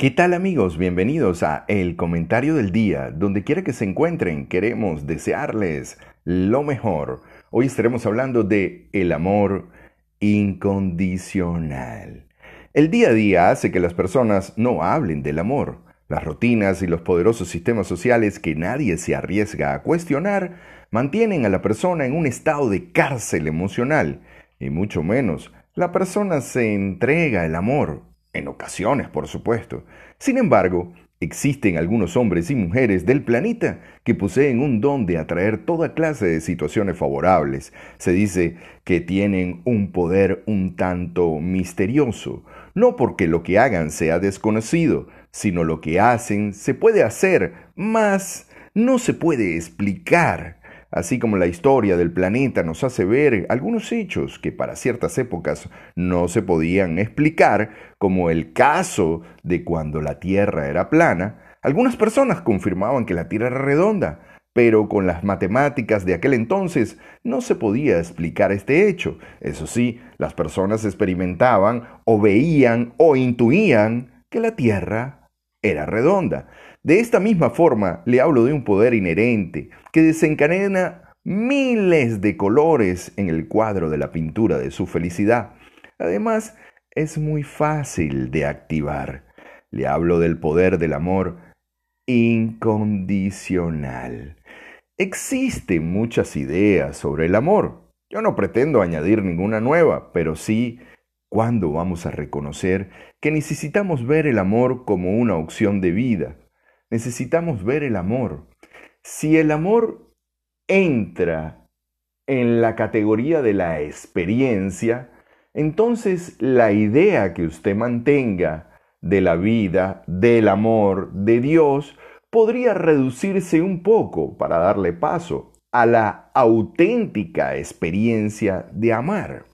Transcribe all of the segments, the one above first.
¿Qué tal amigos? Bienvenidos a El Comentario del Día. Donde quiera que se encuentren, queremos desearles lo mejor. Hoy estaremos hablando de el amor incondicional. El día a día hace que las personas no hablen del amor. Las rutinas y los poderosos sistemas sociales que nadie se arriesga a cuestionar mantienen a la persona en un estado de cárcel emocional y mucho menos la persona se entrega el amor en ocasiones, por supuesto. Sin embargo, existen algunos hombres y mujeres del planeta que poseen un don de atraer toda clase de situaciones favorables. Se dice que tienen un poder un tanto misterioso, no porque lo que hagan sea desconocido, sino lo que hacen se puede hacer, más no se puede explicar así como la historia del planeta nos hace ver algunos hechos que para ciertas épocas no se podían explicar, como el caso de cuando la Tierra era plana, algunas personas confirmaban que la Tierra era redonda, pero con las matemáticas de aquel entonces no se podía explicar este hecho. Eso sí, las personas experimentaban o veían o intuían que la Tierra era redonda. De esta misma forma, le hablo de un poder inherente que desencadena miles de colores en el cuadro de la pintura de su felicidad. Además, es muy fácil de activar. Le hablo del poder del amor incondicional. Existen muchas ideas sobre el amor. Yo no pretendo añadir ninguna nueva, pero sí cuándo vamos a reconocer que necesitamos ver el amor como una opción de vida, necesitamos ver el amor. Si el amor entra en la categoría de la experiencia, entonces la idea que usted mantenga de la vida, del amor, de Dios, podría reducirse un poco para darle paso a la auténtica experiencia de amar.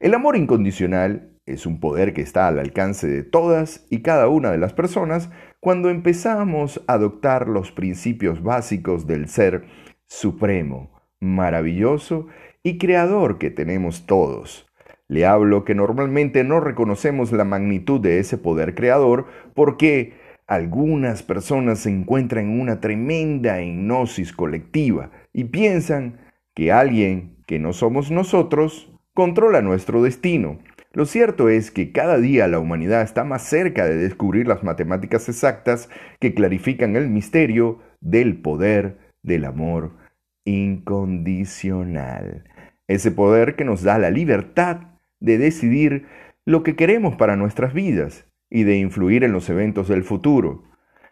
El amor incondicional es un poder que está al alcance de todas y cada una de las personas cuando empezamos a adoptar los principios básicos del ser supremo, maravilloso y creador que tenemos todos. Le hablo que normalmente no reconocemos la magnitud de ese poder creador porque algunas personas se encuentran en una tremenda hipnosis colectiva y piensan que alguien que no somos nosotros controla nuestro destino lo cierto es que cada día la humanidad está más cerca de descubrir las matemáticas exactas que clarifican el misterio del poder del amor incondicional. Ese poder que nos da la libertad de decidir lo que queremos para nuestras vidas y de influir en los eventos del futuro.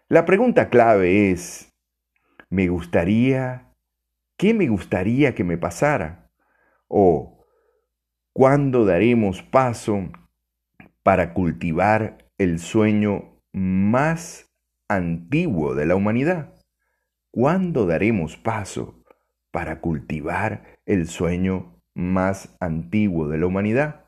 La pregunta clave es, ¿me gustaría? ¿Qué me gustaría que me pasara? ¿O ¿Cuándo daremos paso para cultivar el sueño más antiguo de la humanidad? ¿Cuándo daremos paso para cultivar el sueño más antiguo de la humanidad?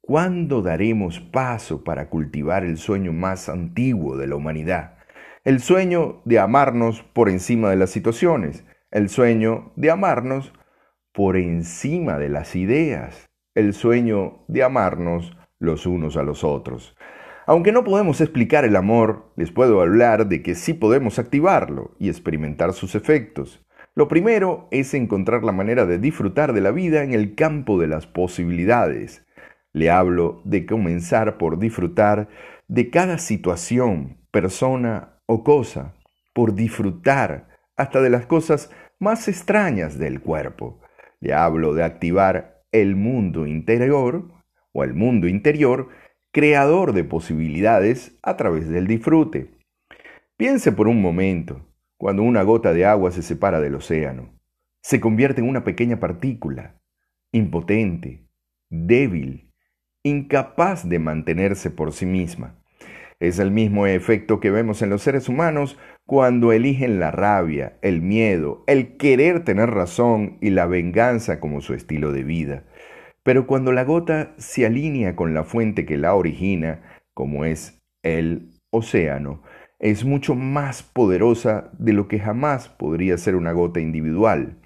¿Cuándo daremos paso para cultivar el sueño más antiguo de la humanidad? El sueño de amarnos por encima de las situaciones, el sueño de amarnos por encima de las ideas, el sueño de amarnos los unos a los otros. Aunque no podemos explicar el amor, les puedo hablar de que sí podemos activarlo y experimentar sus efectos. Lo primero es encontrar la manera de disfrutar de la vida en el campo de las posibilidades. Le hablo de comenzar por disfrutar de cada situación, persona o cosa, por disfrutar hasta de las cosas más extrañas del cuerpo. Le hablo de activar el mundo interior o el mundo interior creador de posibilidades a través del disfrute. Piense por un momento, cuando una gota de agua se separa del océano, se convierte en una pequeña partícula, impotente, débil, incapaz de mantenerse por sí misma. Es el mismo efecto que vemos en los seres humanos cuando eligen la rabia, el miedo, el querer tener razón y la venganza como su estilo de vida. Pero cuando la gota se alinea con la fuente que la origina, como es el océano, es mucho más poderosa de lo que jamás podría ser una gota individual.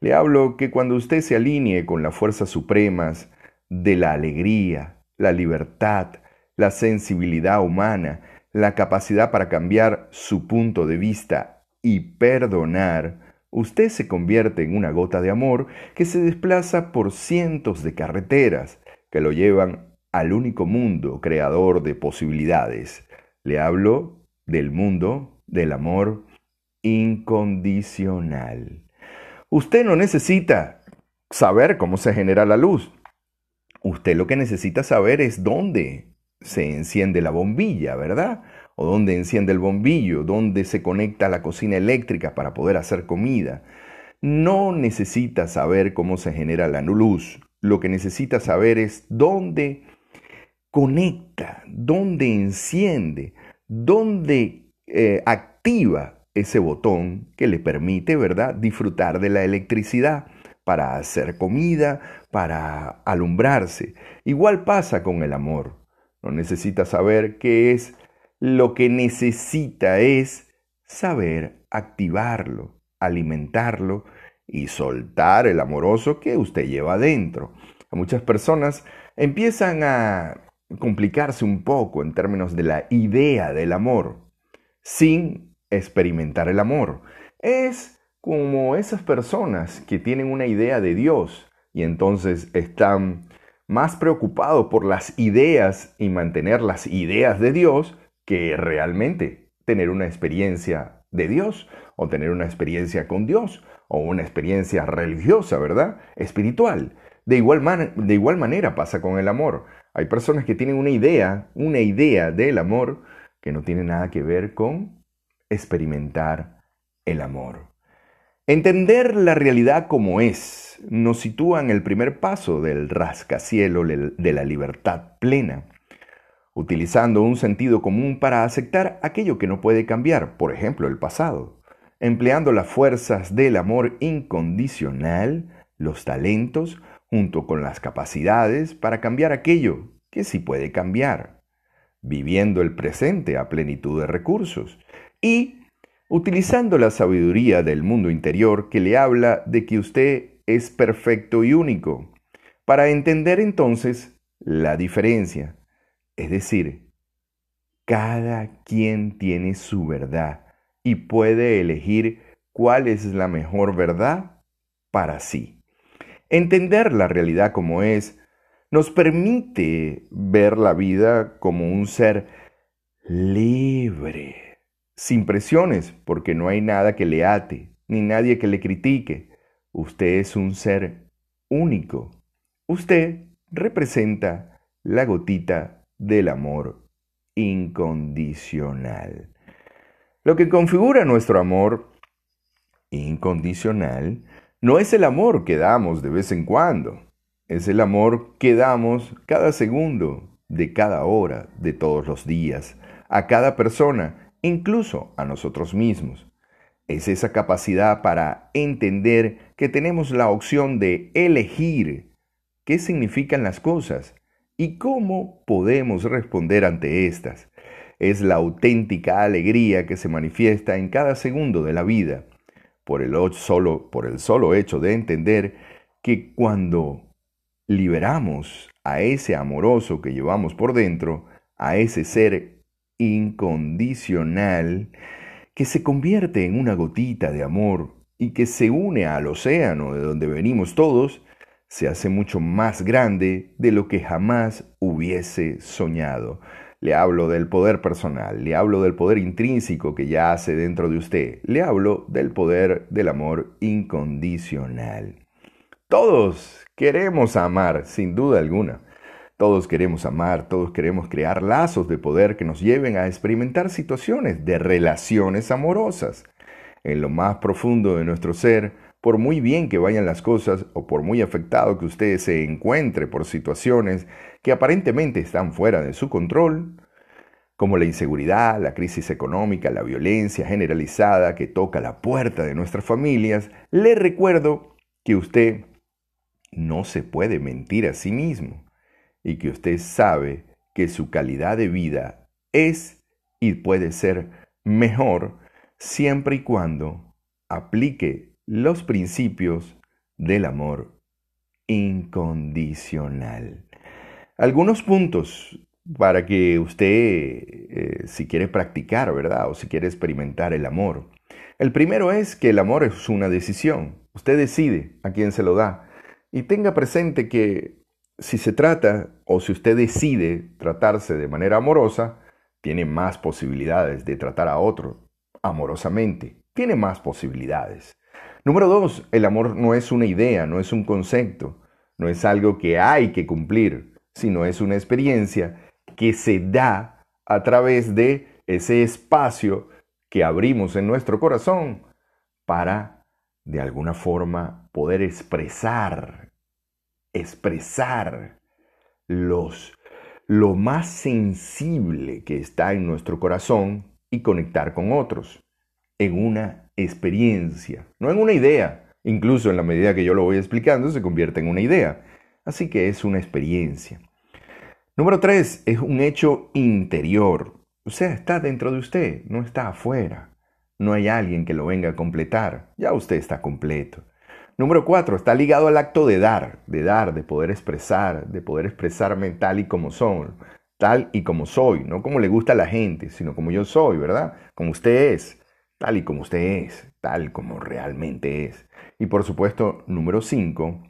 Le hablo que cuando usted se alinee con las fuerzas supremas de la alegría, la libertad, la sensibilidad humana, la capacidad para cambiar su punto de vista y perdonar, usted se convierte en una gota de amor que se desplaza por cientos de carreteras que lo llevan al único mundo creador de posibilidades. Le hablo del mundo del amor incondicional. Usted no necesita saber cómo se genera la luz. Usted lo que necesita saber es dónde se enciende la bombilla, ¿verdad? O dónde enciende el bombillo, dónde se conecta la cocina eléctrica para poder hacer comida. No necesita saber cómo se genera la luz. Lo que necesita saber es dónde conecta, dónde enciende, dónde eh, activa ese botón que le permite, ¿verdad?, disfrutar de la electricidad para hacer comida, para alumbrarse. Igual pasa con el amor. No necesita saber qué es, lo que necesita es saber activarlo, alimentarlo y soltar el amoroso que usted lleva dentro. Muchas personas empiezan a complicarse un poco en términos de la idea del amor, sin experimentar el amor. Es como esas personas que tienen una idea de Dios y entonces están más preocupados por las ideas y mantener las ideas de Dios que realmente tener una experiencia de Dios o tener una experiencia con Dios o una experiencia religiosa, ¿verdad? Espiritual. De igual, de igual manera pasa con el amor. Hay personas que tienen una idea, una idea del amor que no tiene nada que ver con experimentar el amor. Entender la realidad como es nos sitúa en el primer paso del rascacielo de la libertad plena, utilizando un sentido común para aceptar aquello que no puede cambiar, por ejemplo, el pasado, empleando las fuerzas del amor incondicional, los talentos, junto con las capacidades para cambiar aquello que sí puede cambiar, viviendo el presente a plenitud de recursos y utilizando la sabiduría del mundo interior que le habla de que usted es perfecto y único, para entender entonces la diferencia. Es decir, cada quien tiene su verdad y puede elegir cuál es la mejor verdad para sí. Entender la realidad como es nos permite ver la vida como un ser libre, sin presiones, porque no hay nada que le ate, ni nadie que le critique. Usted es un ser único. Usted representa la gotita del amor incondicional. Lo que configura nuestro amor incondicional no es el amor que damos de vez en cuando, es el amor que damos cada segundo, de cada hora, de todos los días, a cada persona, incluso a nosotros mismos. Es esa capacidad para entender que tenemos la opción de elegir qué significan las cosas y cómo podemos responder ante estas. Es la auténtica alegría que se manifiesta en cada segundo de la vida por el, solo, por el solo hecho de entender que cuando liberamos a ese amoroso que llevamos por dentro, a ese ser incondicional, que se convierte en una gotita de amor y que se une al océano de donde venimos todos, se hace mucho más grande de lo que jamás hubiese soñado. Le hablo del poder personal, le hablo del poder intrínseco que ya hace dentro de usted, le hablo del poder del amor incondicional. Todos queremos amar, sin duda alguna. Todos queremos amar, todos queremos crear lazos de poder que nos lleven a experimentar situaciones de relaciones amorosas. En lo más profundo de nuestro ser, por muy bien que vayan las cosas o por muy afectado que usted se encuentre por situaciones que aparentemente están fuera de su control, como la inseguridad, la crisis económica, la violencia generalizada que toca la puerta de nuestras familias, le recuerdo que usted no se puede mentir a sí mismo y que usted sabe que su calidad de vida es y puede ser mejor siempre y cuando aplique los principios del amor incondicional. Algunos puntos para que usted, eh, si quiere practicar, ¿verdad? O si quiere experimentar el amor. El primero es que el amor es una decisión. Usted decide a quién se lo da. Y tenga presente que si se trata o si usted decide tratarse de manera amorosa, tiene más posibilidades de tratar a otro amorosamente. Tiene más posibilidades. Número dos, el amor no es una idea, no es un concepto, no es algo que hay que cumplir, sino es una experiencia que se da a través de ese espacio que abrimos en nuestro corazón para, de alguna forma, poder expresar, expresar los, lo más sensible que está en nuestro corazón y conectar con otros en una experiencia, no en una idea. Incluso en la medida que yo lo voy explicando se convierte en una idea. Así que es una experiencia. Número tres, es un hecho interior. O sea, está dentro de usted, no está afuera. No hay alguien que lo venga a completar. Ya usted está completo. Número cuatro, está ligado al acto de dar, de dar, de poder expresar, de poder expresarme tal y como son, tal y como soy, no como le gusta a la gente, sino como yo soy, ¿verdad? Como usted es, tal y como usted es, tal como realmente es. Y por supuesto, número cinco,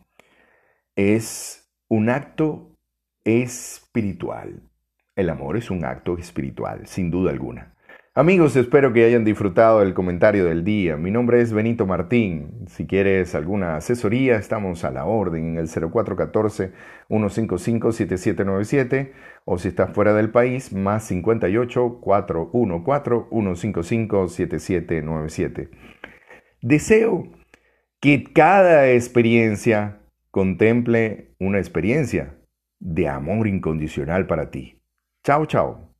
es un acto espiritual. El amor es un acto espiritual, sin duda alguna. Amigos, espero que hayan disfrutado del comentario del día. Mi nombre es Benito Martín. Si quieres alguna asesoría, estamos a la orden en el 0414-155-7797 o si estás fuera del país, más 58-414-155-7797. Deseo que cada experiencia contemple una experiencia de amor incondicional para ti. Chao, chao.